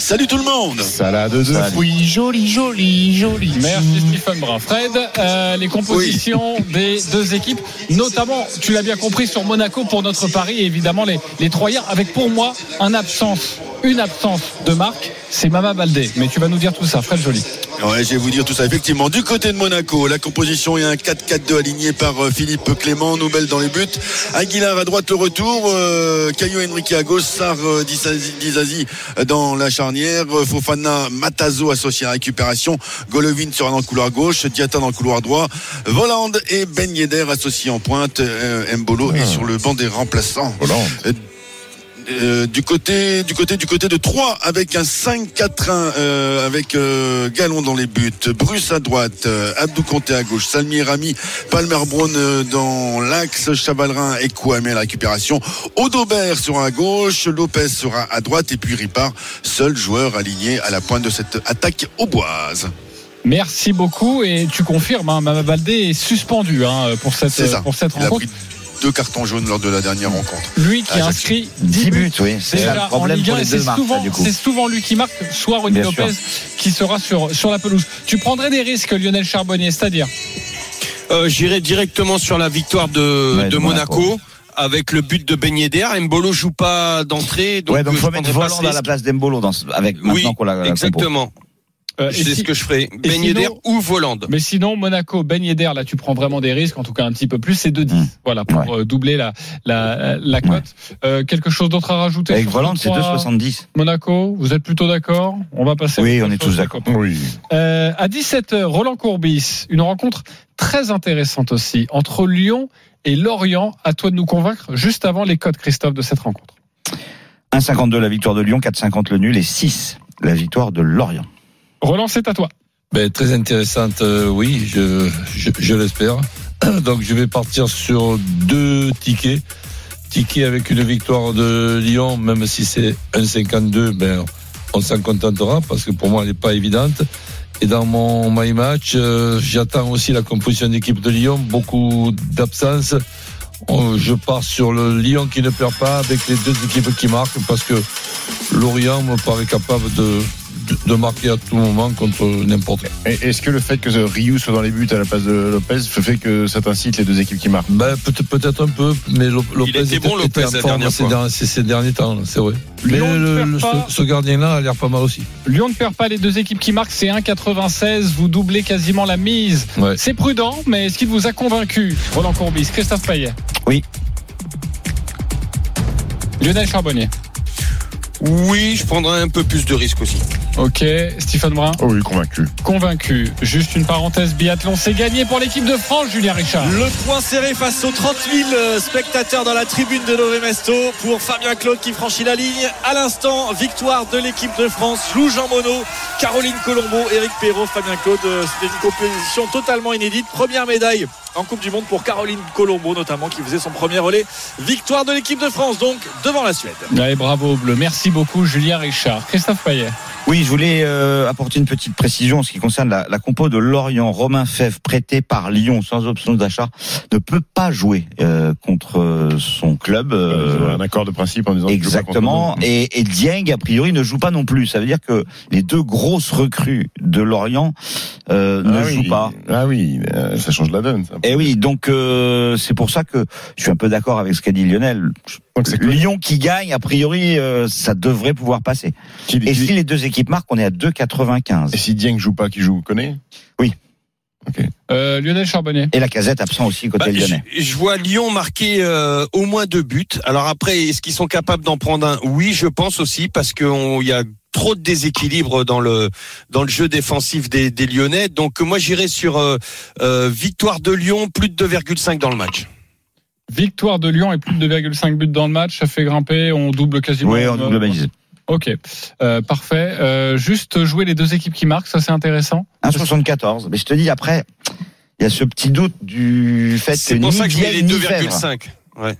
Salut tout le monde Salade de Salut. fruits, joli, joli, joli. Merci Stephen Brun. Fred, euh, les compositions des deux équipes, notamment, tu l'as bien compris, sur Monaco pour notre pari, et évidemment les, les Troyens, avec pour moi un absence, une absence de marque, c'est Mama Baldé. Mais tu vas nous dire tout ça, Fred Joly. Ouais, je vais vous dire tout ça. Effectivement, du côté de Monaco, la composition est un 4-4-2 aligné par euh, Philippe Clément, Noubel dans les buts. Aguilar à droite le retour, euh, Caio Henrique à gauche, Sar euh, Dizazi Dizazi dans la charnière, euh, Fofana Matazo associé à la récupération, Golovin sera dans le couloir gauche, Diata dans le couloir droit, Voland et Ben Yedder associés en pointe, euh, Mbolo est sur le banc des remplaçants. Hollande. Euh, du côté du côté du côté de 3 avec un 5-4-1 euh, avec euh, Galon dans les buts, Bruce à droite, euh, Abdou Conté à gauche, Salmi Rami, Palmer Brown euh, dans l'axe, Chavalrin et Kouame à la récupération, Odobert sera à gauche, Lopez sera à droite et puis Ripard, seul joueur aligné à la pointe de cette attaque auboise. Merci beaucoup, et tu confirmes, hein, Mama Baldé est suspendu hein, pour cette, pour cette rencontre. Deux cartons jaunes lors de la dernière rencontre. Lui qui Ah, a inscrit 10 10 buts. buts, oui. C'est ça le problème pour 1, les et c'est deux marques, souvent, là, du coup. c'est souvent lui qui marque, soit Rudy sûr. Lopez qui sera sur, sur la pelouse. Tu prendrais des risques, Lionel Charbonnier, c'est-à-dire Euh, J'irai directement sur la victoire de, Ouais, de de Monaco. Monaco. Avec le but de Ben Yedder, Mbolo joue pas d'entrée, donc, ouais, donc euh, faut je mettre Voland à la place d'Embolo dans avec Oui, qu'on l'a exactement. Euh, C'est si- ce que je ferai. Ben Yedder ou Voland. Mais sinon, Monaco, Ben Yedder, là, tu prends vraiment des risques, en tout cas un petit peu plus, c'est 2-10. Mmh. Voilà, pour euh, doubler la, la, la cote. Euh, quelque chose d'autre à rajouter Avec sur Voland, ce c'est trois 2,70. Monaco, vous êtes plutôt d'accord? On va passer. Oui, on est tous d'accord. Oui. Euh, à 17h, Roland Courbis, une rencontre très intéressante aussi entre Lyon et Lorient. À toi de nous convaincre juste avant les codes, Christophe, de cette rencontre. 1,52 la victoire de Lyon, 4,50 le nul et 6 la victoire de Lorient. Roland, c'est à toi. Ben, très intéressante, euh, oui, je, je, l'espère. Donc je vais partir sur deux tickets. Ticket avec une victoire de Lyon, même si c'est 1,52, ben, on s'en contentera parce que pour moi elle n'est pas évidente. Et dans mon my match, euh, j'attends aussi la composition d'équipe de Lyon, beaucoup d'absence. On- Je pars sur le Lyon qui ne perd pas avec les deux équipes qui marquent parce que Lorient me paraît capable de, de, marquer à tout moment contre n'importe qui. Et Est-ce que le fait que Ryu soit dans les buts à la place de Lopez fait que ça t'incite les deux équipes qui marquent? Ben, peut- peut-être un peu, mais Lo- Lopez était bon, Lopez, la ces, fois. derniers, ces- ces derniers temps, c'est vrai. Mais Lyon ne le- perd le- pas. ce, ce gardien-là a l'air pas mal aussi. Lyon ne perd pas les deux équipes qui marquent, c'est 1,96. Vous doublez quasiment la mise. Ouais. C'est prudent, mais est-ce qu'il vous a convaincu, Roland Courbis? Christophe Payet Oui. Lionel Charbonnier Oui, je prendrai un peu plus de risques aussi. Ok. Stephen Brun Oh oui, convaincu. Convaincu. Juste une parenthèse, biathlon, c'est gagné pour l'équipe de France, Julien Richard. Le point serré face aux 30 000 spectateurs dans la tribune de Nové Mesto pour Fabien Claude qui franchit la ligne. À l'instant, victoire de l'équipe de France. Lou Jean Monod, Caroline Colombo, Eric Perrault, Fabien Claude. Euh, C'était une compétition totalement inédite. Première médaille en Coupe du Monde pour Caroline Colombo notamment qui faisait son premier relais. Victoire de l'équipe de France donc devant la Suède. Allez, bravo, Bleu. Merci beaucoup, Julien Richard. Christophe Payet. Oui, je voulais euh, apporter une petite précision en ce qui concerne la, la compo de Lorient. Romain Fèvre, prêté par Lyon sans option d'achat, ne peut pas jouer euh, contre euh, son club. euh, un accord de principe en disant joue pas Exactement. nous. Et, et Dieng, a priori, ne joue pas non plus. Ça veut dire que les deux grosses recrues de Lorient euh, ne Ah oui. jouent pas. Ah oui, ça change la donne. Ça. Et oui, donc euh, c'est pour ça que je suis un peu d'accord avec ce qu'a dit Lionel. Lyon qui gagne, a priori, euh, ça devrait pouvoir passer. Qui- Et qui- si les deux équipes marquent, on est à 2,95. et si Dieng joue pas, qui joue, connaît Euh, Lionel Charbonnier. Et la casette absent aussi côté Bah, lyonnais. je, je vois Lyon marquer euh, au moins deux buts. Alors après, est-ce qu'ils sont capables d'en prendre un? Oui, je pense aussi parce qu'il y a trop de déséquilibre dans le dans le jeu défensif des, des Lyonnais. Donc moi, j'irai sur euh, euh, victoire de Lyon, plus de 2,5 dans le match. Victoire de Lyon et plus de 2,5 buts dans le match. Ça fait grimper. On double quasiment. Oui, on double Euh, balise. Ok, Euh, parfait. Euh, juste jouer les deux équipes qui marquent, ça c'est intéressant. 1,74. Mais je te dis, après, il y a ce petit doute du fait que C'est pour ça que je mets les Vienne, ni Fèvre. 2,5. Ouais.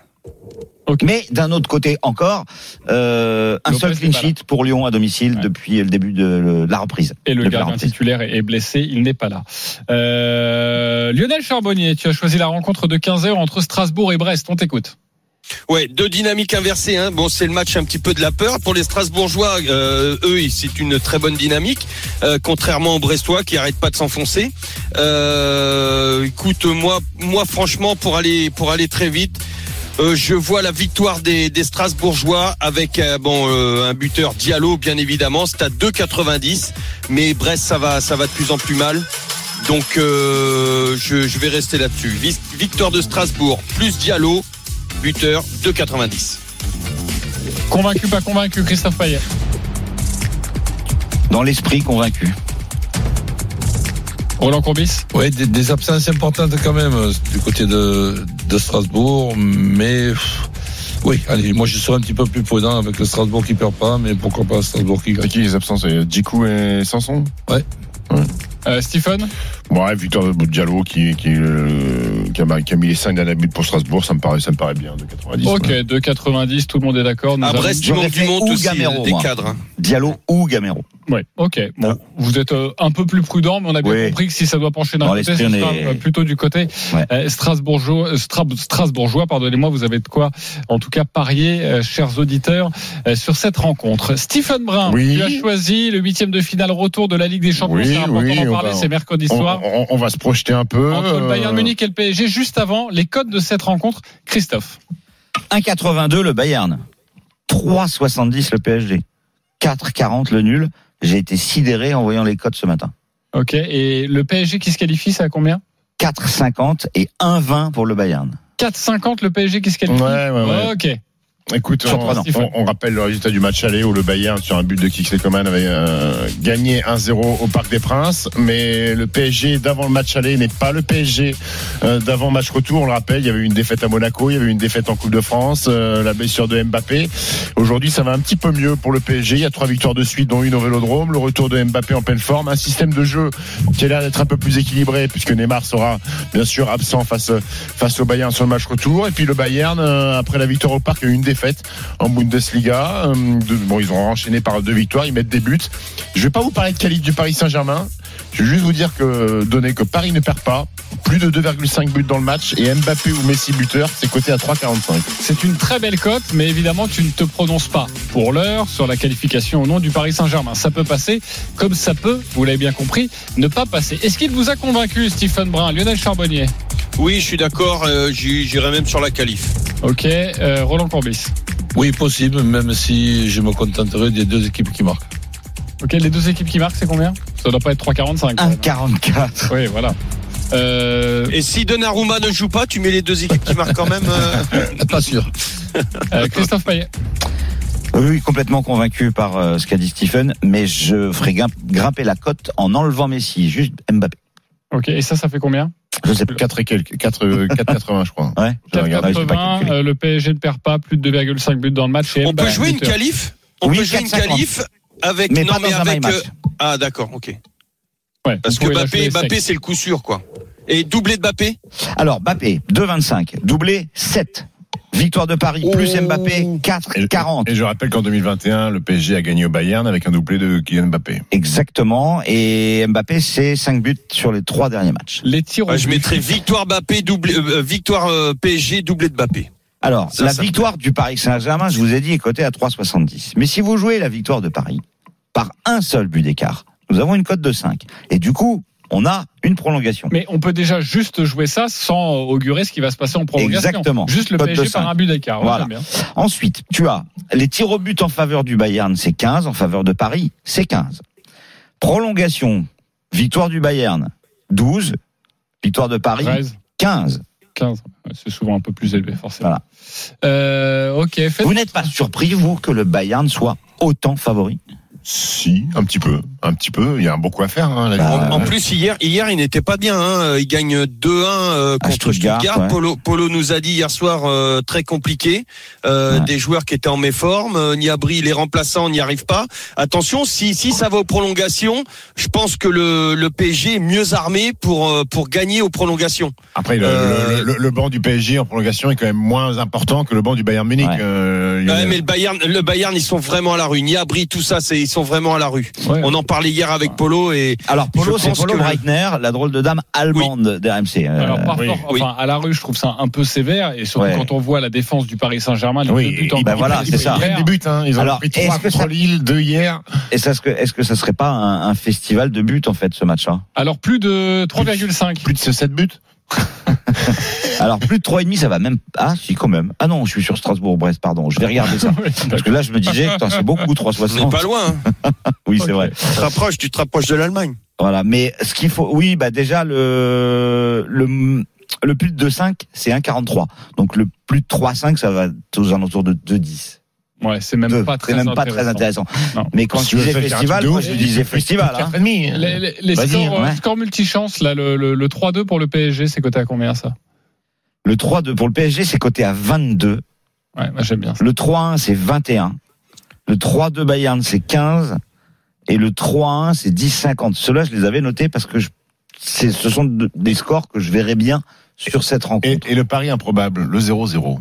Mais d'un autre côté encore, euh, un Lopez seul clean sheet pour Lyon à domicile Ouais. depuis le début de, la reprise. Et le Depuis gardien titulaire est est blessé, il n'est pas là. Euh, Lionel Charbonnier, tu as choisi la rencontre de 15h entre Strasbourg et Brest, on t'écoute. Ouais, deux dynamiques inversées. Hein. Bon, c'est le match un petit peu de la peur pour les Strasbourgeois. Euh, eux, c'est une très bonne dynamique, euh, contrairement aux Brestois qui arrêtent pas de s'enfoncer. Euh, écoute, moi, moi, franchement, pour aller pour aller très vite. euh, je vois la victoire des, des Strasbourgeois avec euh, bon un buteur Diallo bien évidemment c'est à 2,90 mais Brest ça va ça va de plus en plus mal donc je, je vais rester là-dessus victoire de Strasbourg plus Diallo buteur 2,90 Convaincu, pas convaincu, Christophe Payet Dans l'esprit convaincu. Roland Courbis Ouais, des, des absences importantes quand même euh, du côté de, de Strasbourg, mais oui, allez, moi je serais un petit peu plus prudent avec le Strasbourg qui perd pas, mais pourquoi pas Strasbourg qui C'est gagne. qui les absences C'est Djikou et Sanson Euh, Stephen Ouais, victoire de Diallo qui, qui, euh, qui, a, qui a mis les 5 derniers buts pour Strasbourg, ça me paraît, ça me paraît bien, de 90. Ok, ouais. 2,90, tout le monde est d'accord. Nous à avons- Brest du monde ou aussi Gamero, des moi. cadres hein. Diallo ou Gamero. Ouais, ok. Bon, vous êtes euh, un peu plus prudent, mais on a bien Oui. compris que si ça doit pencher d'un Dans côté, ce sera est- euh, plutôt du côté Ouais. euh, Strasbourgeois. Stra- Strasbourgeois, pardonnez-moi, vous avez de quoi, en tout cas, parier, euh, chers auditeurs, euh, sur cette rencontre. Stephen Brun, Oui. tu as choisi le huitième de finale retour de la Ligue des Champions. Oui, C'est important oui, d'en on parler, va- c'est mercredi On, soir. on- on va se projeter un peu. Entre le Bayern euh, Munich et le PSG, juste avant les codes de cette rencontre, Christophe. 1,82 le Bayern. 3,70 le PSG. 4,40 le nul. J'ai été sidéré en voyant les codes ce matin. Ok, et le PSG qui se qualifie, c'est à combien 4,50 et 1,20 pour le Bayern. 4,50 le PSG qui se qualifie Ouais, ouais, ouais. Ok. Écoute, on, Surprenant. on- on rappelle le résultat du match aller où le Bayern, sur un but de Kingsley Coman, avait euh, gagné 1-0 au Parc des Princes. Mais le PSG d'avant le match aller n'est pas le PSG euh, d'avant match retour. On le rappelle, il y avait eu une défaite à Monaco, il y avait eu une défaite en Coupe de France, euh, la blessure de Mbappé. Aujourd'hui, ça va un petit peu mieux pour le PSG. Il y a trois victoires de suite, dont une au Vélodrome. Le retour de Mbappé en pleine forme. Un système de jeu qui a l'air d'être un peu plus équilibré, puisque Neymar sera bien sûr absent face, face au Bayern sur le match retour. Et puis le Bayern, après la victoire au Parc, il y a eu une défaite en Bundesliga. Euh, bon, ils ont enchaîné par deux victoires, ils mettent des buts. Je vais pas vous parler de qualité du Paris Saint-Germain. Je vais juste vous dire que donner que Paris ne perd pas, plus de 2,5 buts dans le match et Mbappé ou Messi buteur, c'est coté à 3,45. C'est une très belle cote, mais évidemment, tu ne te prononces pas pour l'heure sur la qualification au nom du Paris Saint-Germain. Ça peut passer, comme ça peut, vous l'avez bien compris, ne pas passer. Est-ce qu'il vous a convaincu, Stephen Brun, Lionel Charbonnier? Oui je suis d'accord euh, j'irai même sur la qualif Ok, euh, Roland Courbis. Oui, possible, même si je me contenterai des deux équipes qui marquent. Ok, les deux équipes qui marquent, c'est combien? Ça doit pas être 3,45. quand même. 1,44. Oui, voilà. Euh, et si Donnarumma ne joue pas tu mets les deux équipes qui marquent quand même euh, Pas sûr. euh, Christophe Payet. Oui, complètement convaincu par euh, ce qu'a dit Stephen, mais je ferai grimp- grimper la cote en enlevant Messi, juste Mbappé. Ok, et ça, ça fait combien? Je sais pas. 4 et quelques, 4, euh, 4,80 je crois. Ouais, je regarde, ouais, je sais pas 4,80, calculé. euh, le PSG ne perd pas plus de 2,5 buts dans le match. et on peut jouer une qualif? On Oui, peut jouer une 4,50. qualif avec Mais non pas mais dans un avec euh, ah d'accord ok Ouais, parce que Mbappé Mbappé c'est le coup sûr quoi et doublé de Mbappé? Alors, Mbappé, 2,25. Doublé, 7. Victoire de Paris, plus Oh. Mbappé, 4,40. Et je rappelle qu'en 2021, le PSG a gagné au Bayern avec un doublé de Kylian Mbappé. Exactement. Et Mbappé, c'est 5 buts sur les trois derniers matchs. Les tirs je but. mettrais victoire Mbappé doublé euh, victoire euh, PSG doublé de Mbappé Alors, Ça, la ça- victoire du Paris Saint-Germain, je vous ai dit, est cotée à 3,70. Mais si vous jouez la victoire de Paris par un seul but d'écart, nous avons une cote de 5. Et du coup, on a une prolongation. Mais on peut déjà juste jouer ça sans augurer ce qui va se passer en prolongation. Exactement. Juste le Cote de PSG par un but d'écart. Voilà. bien. Ensuite, tu as les tirs au but en faveur du Bayern, c'est 15. En faveur de Paris, c'est 15. Prolongation, victoire du Bayern, 12. Victoire de Paris, 13, 15. 15. Ouais, C'est souvent un peu plus élevé, forcément. Voilà. Euh, ok, Vous n'êtes pas surpris, vous, que le Bayern soit autant favori? Si, un petit peu, un petit peu. Il y a beaucoup à faire. Hein, la En, plus hier, hier il n'était pas bien. Hein. Il gagne 2-1 euh, À contre Stuttgart, Stuttgart. ouais. Polo, Polo nous a dit hier soir euh, très compliqué. Euh, Ouais. Des joueurs qui étaient en méforme. Euh, Niabri, les remplaçants n'y arrivent pas. Attention, si si ça va aux prolongations, je pense que le, le PSG est mieux armé pour pour gagner aux prolongations. Après, le, Euh, le, le- le banc du PSG en prolongation est quand même moins important que le banc du Bayern Munich. Ouais. Euh, mais le Bayern, le Bayern, ils sont vraiment à la rue. Niabri, tout ça, c'est sont vraiment à la rue. Ouais. On en parlait hier avec Polo et Alors Polo, c'est Polo que Breitner, la drôle de dame allemande d'RMC. Euh, Alors, par oui, fort- oui. enfin, à la rue, je trouve ça un peu sévère, et surtout Ouais. quand on voit la défense du Paris Saint-Germain, les Oui, deux buts en ben voilà, c'est ça. Ils prennent hier. des buts, hein. Ils ont Alors, pris trois contre ça- Lille, deux hier. Et ça, est-ce que, est-ce que ça serait pas un, un festival de buts en fait ce match-là? Alors, plus de 3,5. Plus de 7 buts. Alors plus de 3,5 ça va même ah si quand même. Ah non, je suis sur Strasbourg-Brest, pardon. Je vais regarder ça. Parce que là je me disais c'est beaucoup on n'est 3,60. pas loin. hein. Oui, c'est vrai. Tu te rapproches, tu te rapproches de l'Allemagne. Voilà, mais ce qu'il faut oui, bah déjà le le le plus de 2,5 c'est 1,43. Donc le plus de 3,5 ça va aux alentours de 2,10. Ouais, c'est même pas très même pas très intéressant. Non. Mais quand Si je disais festival, moi je disais festival. hein. 4,5. Les, les, les scores, euh, ouais. scores multichance, là, le, le, le 3-2 pour le PSG, c'est coté à combien ça? Le 3-2 pour le PSG, c'est coté à 22. Ouais, moi j'aime bien ça. Le 3-1, c'est 21. Le 3-2 Bayern, c'est 15. Et le 3-1, c'est 10-50. Ceux-là, je les avais notés parce que je, c'est, ce sont de- des scores que je verrais bien sur cette rencontre. Et, et le pari improbable, le 0-0.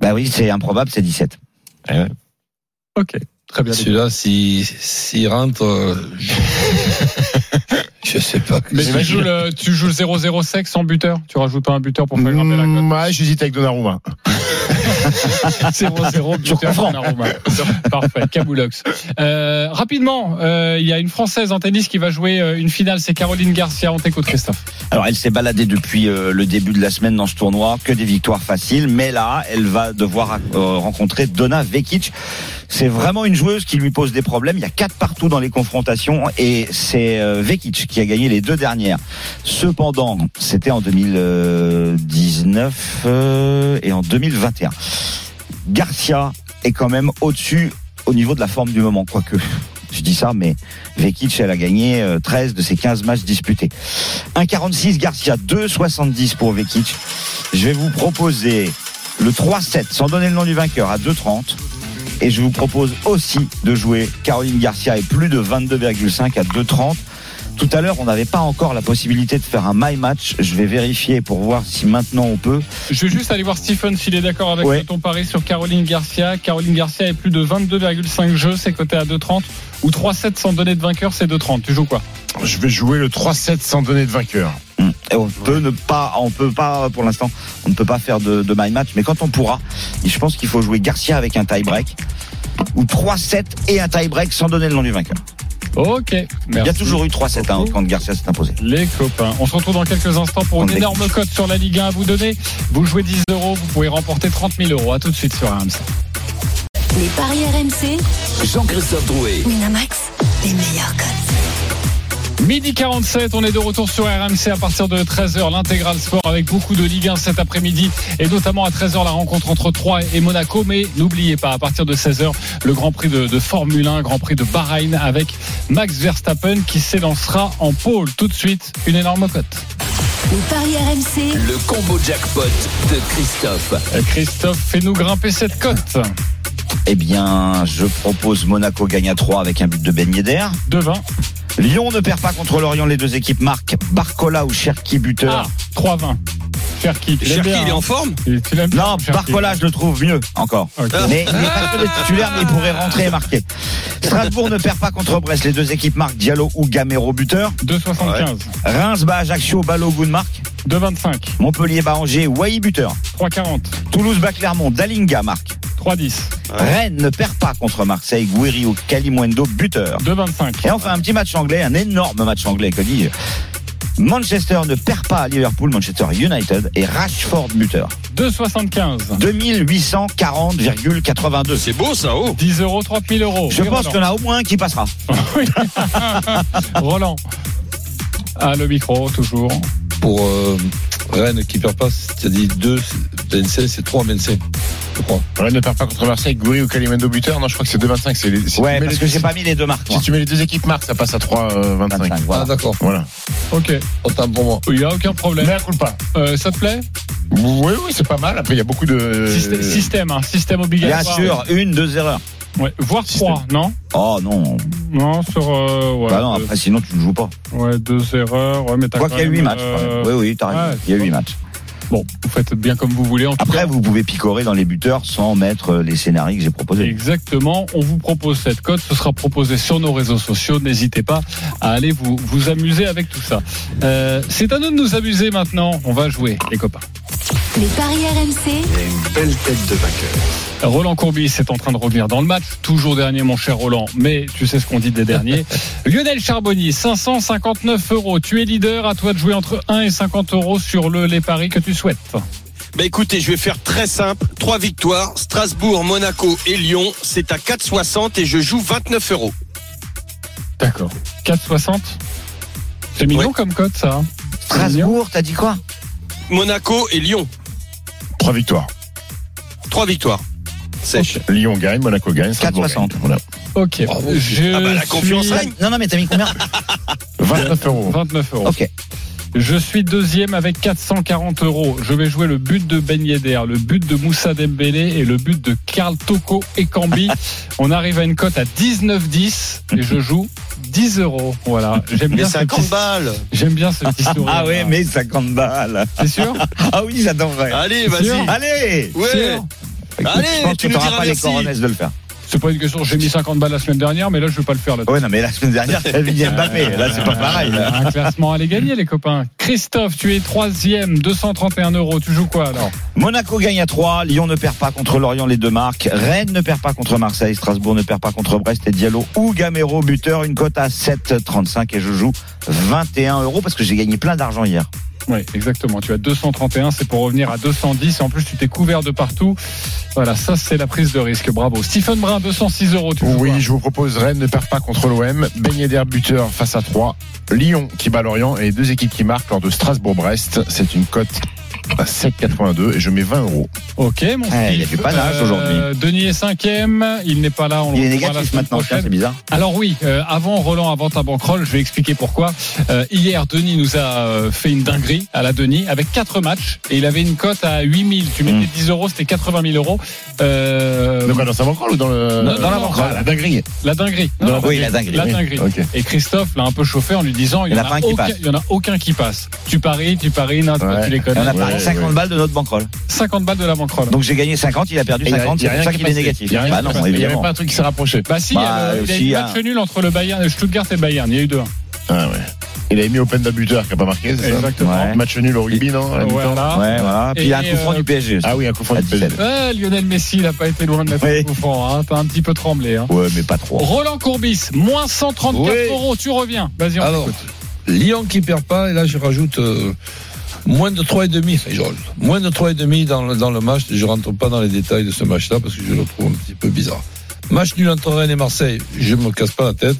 Bah oui, c'est improbable, c'est 17. Eh ouais. Ok, très bien. Celui-là, s'il s'il rentre, euh, je, sais pas. Mais tu joues, le, tu joues le 0-0 sec sans buteur? Tu rajoutes pas un buteur pour faire grimper la cote? Ouais, j'hésite avec Donnarumma. 0-0 buteur. Donnarumma. Parfait, Kaboulox. Euh, rapidement, euh, il y a une Française en tennis qui va jouer euh, une finale, c'est Caroline Garcia. On t'écoute, Christophe. Alors, elle s'est baladée depuis euh, le début de la semaine dans ce tournoi, que des victoires faciles, mais là, elle va devoir euh, rencontrer Donna Vekic. C'est vraiment une joueuse qui lui pose des problèmes. Il y a quatre partout dans les confrontations et c'est euh, Vekic qui a gagné les deux dernières. Cependant, c'était en 2019 euh, et en 2021. Garcia est quand même au-dessus au niveau de la forme du moment, quoique. Je dis ça, mais Vekic, elle a gagné euh, 13 de ses 15 matchs disputés. 1,46 Garcia, 2,70 pour Vekic. Je vais vous proposer le 3-7, sans donner le nom du vainqueur, à 2,30. Et je vous propose aussi de jouer Caroline Garcia et plus de 22,5 à 2,30. Tout à l'heure, on n'avait pas encore la possibilité de faire un my match. Je vais vérifier pour voir si maintenant on peut. Je vais juste aller voir Stephen s'il est d'accord avec Ouais. ton pari sur Caroline Garcia. Caroline Garcia est plus de 22,5 jeux, c'est coté à 2,30. Ou 3-7 sans donner de vainqueur, c'est 2,30. Tu joues quoi? Je vais jouer le 3-7 sans donner de vainqueur. Et on peut ne pas, on peut pas pour l'instant, on ne peut pas faire de, de my match, mais quand on pourra, je pense qu'il faut jouer Garcia avec un tie break ou 3-7 et un tie break sans donner le nom du vainqueur. Ok, merci. Il y a toujours eu 3-7 hein, quand Garcia s'est imposé. Les copains. On se retrouve dans quelques instants pour une énorme cote sur la Ligue 1 à vous donner. Vous jouez 10 euros, vous pouvez remporter 30 000 euros. À tout de suite sur RMC. Les paris RMC, Jean-Christophe Drouet. Winamax, les meilleurs cotes. Midi 47, on est de retour sur RMC à partir de 13h, l'intégral sport avec beaucoup de Ligue 1 cet après-midi et notamment à 13h la rencontre entre Troyes et Monaco. Mais n'oubliez pas, à partir de 16h, le Grand Prix de, de Formule 1, Grand Prix de Bahreïn avec Max Verstappen qui s'élancera en pôle. Tout de suite, une énorme cote. Les paris RMC, Le combo jackpot de Christophe. Euh, Christophe, fais-nous grimper cette cote. Eh bien, je propose Monaco gagne à 3 avec un but de Ben Yedder. 2-20. Lyon ne perd pas contre Lorient. Les deux équipes marquent Barcola ou Cherki buteur. Ah, 3-20. Cherki, tu l'aimes Cherki, bien, il est hein en forme Tu l'aimes bien, non, Cherki Barcola, je le trouve mieux encore. Mais il n'est pas que le titulaire, mais il pourrait rentrer et marquer. Strasbourg ne perd pas contre Brest. Les deux équipes marquent Diallo ou Gamero buteur. 2,75. Reims bat Ajaccio, Balogun marque. 2,25. Montpellier bat Angers, Wai buteur. 3,40. Toulouse bat Clermont, Dalinga marque. 3,10. Rennes ne perd pas contre Marseille, Guiri ou Kalimundo buteur. 2,25. Et enfin un petit match anglais, un énorme match anglais, que dis-je. Manchester ne perd pas à Liverpool, Manchester United et Rashford buteur. 2,75. 2840,82. C'est beau ça, oh 10 euros, 30 000 euros. Je Oui, pense Roland. qu'il y en a au moins un qui passera. Roland. Ah, le micro, toujours. Pour euh, Rennes qui perd pas, tu as dit 2, 25, c'est 3, 25. je crois. Rennes ne perd pas contre Marseille, Goury ou Kalimendo buteur. Non, je crois que c'est 2,25. C'est les- si Ouais, parce les que j'ai pas mis les deux marques. moi. Si tu mets les deux équipes marques, ça passe à 3,25. 25, Ah, d'accord. Voilà. Ok. Autant pour moi. Il n'y a aucun problème. Mais coup pas. Euh, ça te plaît? Oui, oui, c'est pas mal. Après, il y a beaucoup de. Système, système, hein, système Bien obligatoire. sûr, une, deux erreurs. Ouais, voire trois, non Oh non. Non, sur. Euh, ouais, Bah non, deux- après sinon tu ne joues pas. ouais, deux erreurs. Ouais, mais t'as Quoi qu'il y a même, 8 matchs. euh. Oui, oui, t'as raison. Il y a c'est 8 bon. matchs. Bon, vous faites bien comme vous voulez. En tout Après, cas, vous pouvez picorer dans les buteurs sans mettre euh, les scénarios que j'ai proposés. Exactement. On vous propose cette cote. Ce sera proposé sur nos réseaux sociaux. N'hésitez pas à aller vous, vous amuser avec tout ça. Euh, c'est à nous de nous amuser maintenant. On va jouer, les copains. Les paris RMC. une belle tête de vainqueur. Roland Courbis est en train de revenir dans le match. Toujours dernier, mon cher Roland. Mais tu sais ce qu'on dit des derniers. Lionel Charbonnier, 559 euros. Tu es leader. À toi de jouer entre 1 et 50 euros sur le, les paris que tu souhaites. Bah écoutez, je vais faire très simple. Trois victoires, Strasbourg, Monaco et Lyon. C'est à 4,60 et je joue 29 euros. D'accord. 4,60 C'est mignon Ouais. comme cote, ça. hein Strasbourg, t'as dit quoi? Monaco et Lyon. 3 victoires. Trois victoires. Sèche. Lyon gagne, Monaco gagne. Strasbourg 4,60. gagne. Voilà. Ok. Bravo. Je Ah bah, la confiance suis- règne. Non, non, mais t'as mis combien 29 euros. 29 euros. Ok. Je suis deuxième avec 440 euros. Je vais jouer le but de Ben Yedder, le but de Moussa Dembélé et le but de Karl Toko et Cambi. On arrive à une cote à 19-10 et je joue 10 euros. Voilà. J'aime bien, ce 50 petit, balles. j'aime bien ce petit sourire. Ah ouais, mais 50 balles. C'est sûr Ah oui, j'adorerais. Allez, vas-y. Allez Ouais. Sûr Écoute, Allez, je pense tu que diras pas les coronesses de le faire. C'est pas une question. J'ai mis 50 balles la semaine dernière, mais là, je vais pas le faire là. Ouais, non, mais la semaine dernière, t'as mis Mbappé. Là, c'est pas pareil. là. Un classement à les gagner, les copains. Christophe, tu es troisième, 231 euros. Tu joues quoi alors? Monaco gagne à 3, Lyon ne perd pas contre Lorient les deux marques, Rennes ne perd pas contre Marseille, Strasbourg ne perd pas contre Brest et Diallo ou Gamero buteur, une cote à 7,35 et je joue 21 euros parce que j'ai gagné plein d'argent hier. Oui, exactement. Tu as 231, c'est pour revenir à 210. Et en plus, tu t'es couvert de partout. Voilà, ça, c'est la prise de risque. Bravo. Stephen Brun, 206 euros. Tu Oui, je vous propose Rennes ne perd pas contre l'OM. Ben Yedder buteur face à 3. Lyon qui bat Lorient et les deux équipes qui marquent lors de Strasbourg-Brest. C'est une cote à 7,82 et je mets 20 euros. Ok, mon Ouais, il Steve. du panache aujourd'hui. Denis est cinquième. Il n'est pas là. On Il est le retrouvera la négatif semaine maintenant, c'est bizarre. Alors oui, euh, avant Roland, avant ta banquerolle, je vais expliquer pourquoi. Euh, hier, Denis nous a euh, fait une dinguerie à la Denis avec quatre matchs et il avait une cote à 8000. Tu mettais Mm. 10 euros, c'était 80 000 euros. Euh, Donc, dans sa banquerolle ou dans le. Non, dans la banquerolle. Ah, la dinguerie. la dinguerie. Non, Non, oui, la dinguerie. La oui. dinguerie. Et Christophe l'a un peu chauffé en lui disant il Il y, y en a en pas un qui aucun, passe. il y en a aucun qui passe. Tu paries, tu paries, non, Ouais. tu les connais. On a Ouais, parié ouais, 50 ouais. balles de notre banquerolle. 50 balles de la banquerolle. Donc j'ai gagné 50, il a perdu Et il y a- 50, il y c'est a pour rien ça qui qu'il est négatif. Il y a rien Bah n'y avait pas un truc qui s'est rapproché. bah si, Bah, il y a, il y a aussi, eu hein. match nul entre le Bayern, Stuttgart et Bayern. Il y a eu deux. Ah ouais. Il avait mis Open buteur qui n'a pas marqué, c'est ça Exactement. Ouais. Match nul au rugby, non Voilà. Ouais, voilà. Puis il y a un coup franc euh, du PSG. aussi. Ah oui, un coup franc du PSG. 17. Ouais, Lionel Messi, il n'a pas été loin de mettre Oui. un coup franc. Hein. T'as un petit peu tremblé. Hein. Ouais, mais pas trop. Roland Courbis, moins 134 Oui. euros. Tu reviens. Vas-y, on Alors. Lyon qui perd pas, et là je rajoute euh, moins de 3,5. Enfin, je rajoute moins de 3,5 dans le, dans le match. Je rentre pas dans les détails de ce match-là parce que je le trouve un petit peu bizarre. Match nul entre Rennes et Marseille, je me casse pas la tête.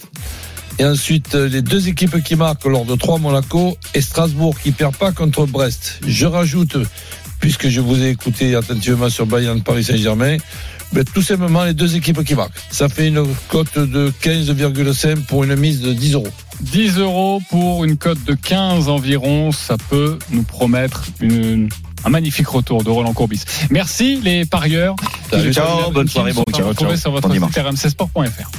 Et ensuite, euh, les deux équipes qui marquent lors de 3 Monaco et Strasbourg qui perd pas contre Brest. Je rajoute, puisque je vous ai écouté attentivement sur Bayern Paris Saint-Germain, ben, tout simplement les deux équipes qui marquent. Ça fait une cote de 15,5 pour une mise de 10 euros. 10 euros pour une cote de 15 environ. Ça peut nous promettre une- un magnifique retour de Roland Courbis. Merci les parieurs. Salut, ciao, bonne soirée, bon, ciao, ciao. sur votre Bon site rmcsport.fr.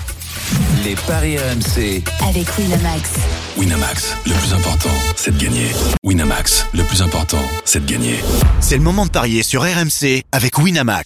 Les paris RMC. Avec Winamax. Winamax, le plus important, c'est de gagner. Winamax, le plus important, c'est de gagner. C'est le moment de parier sur RMC avec Winamax.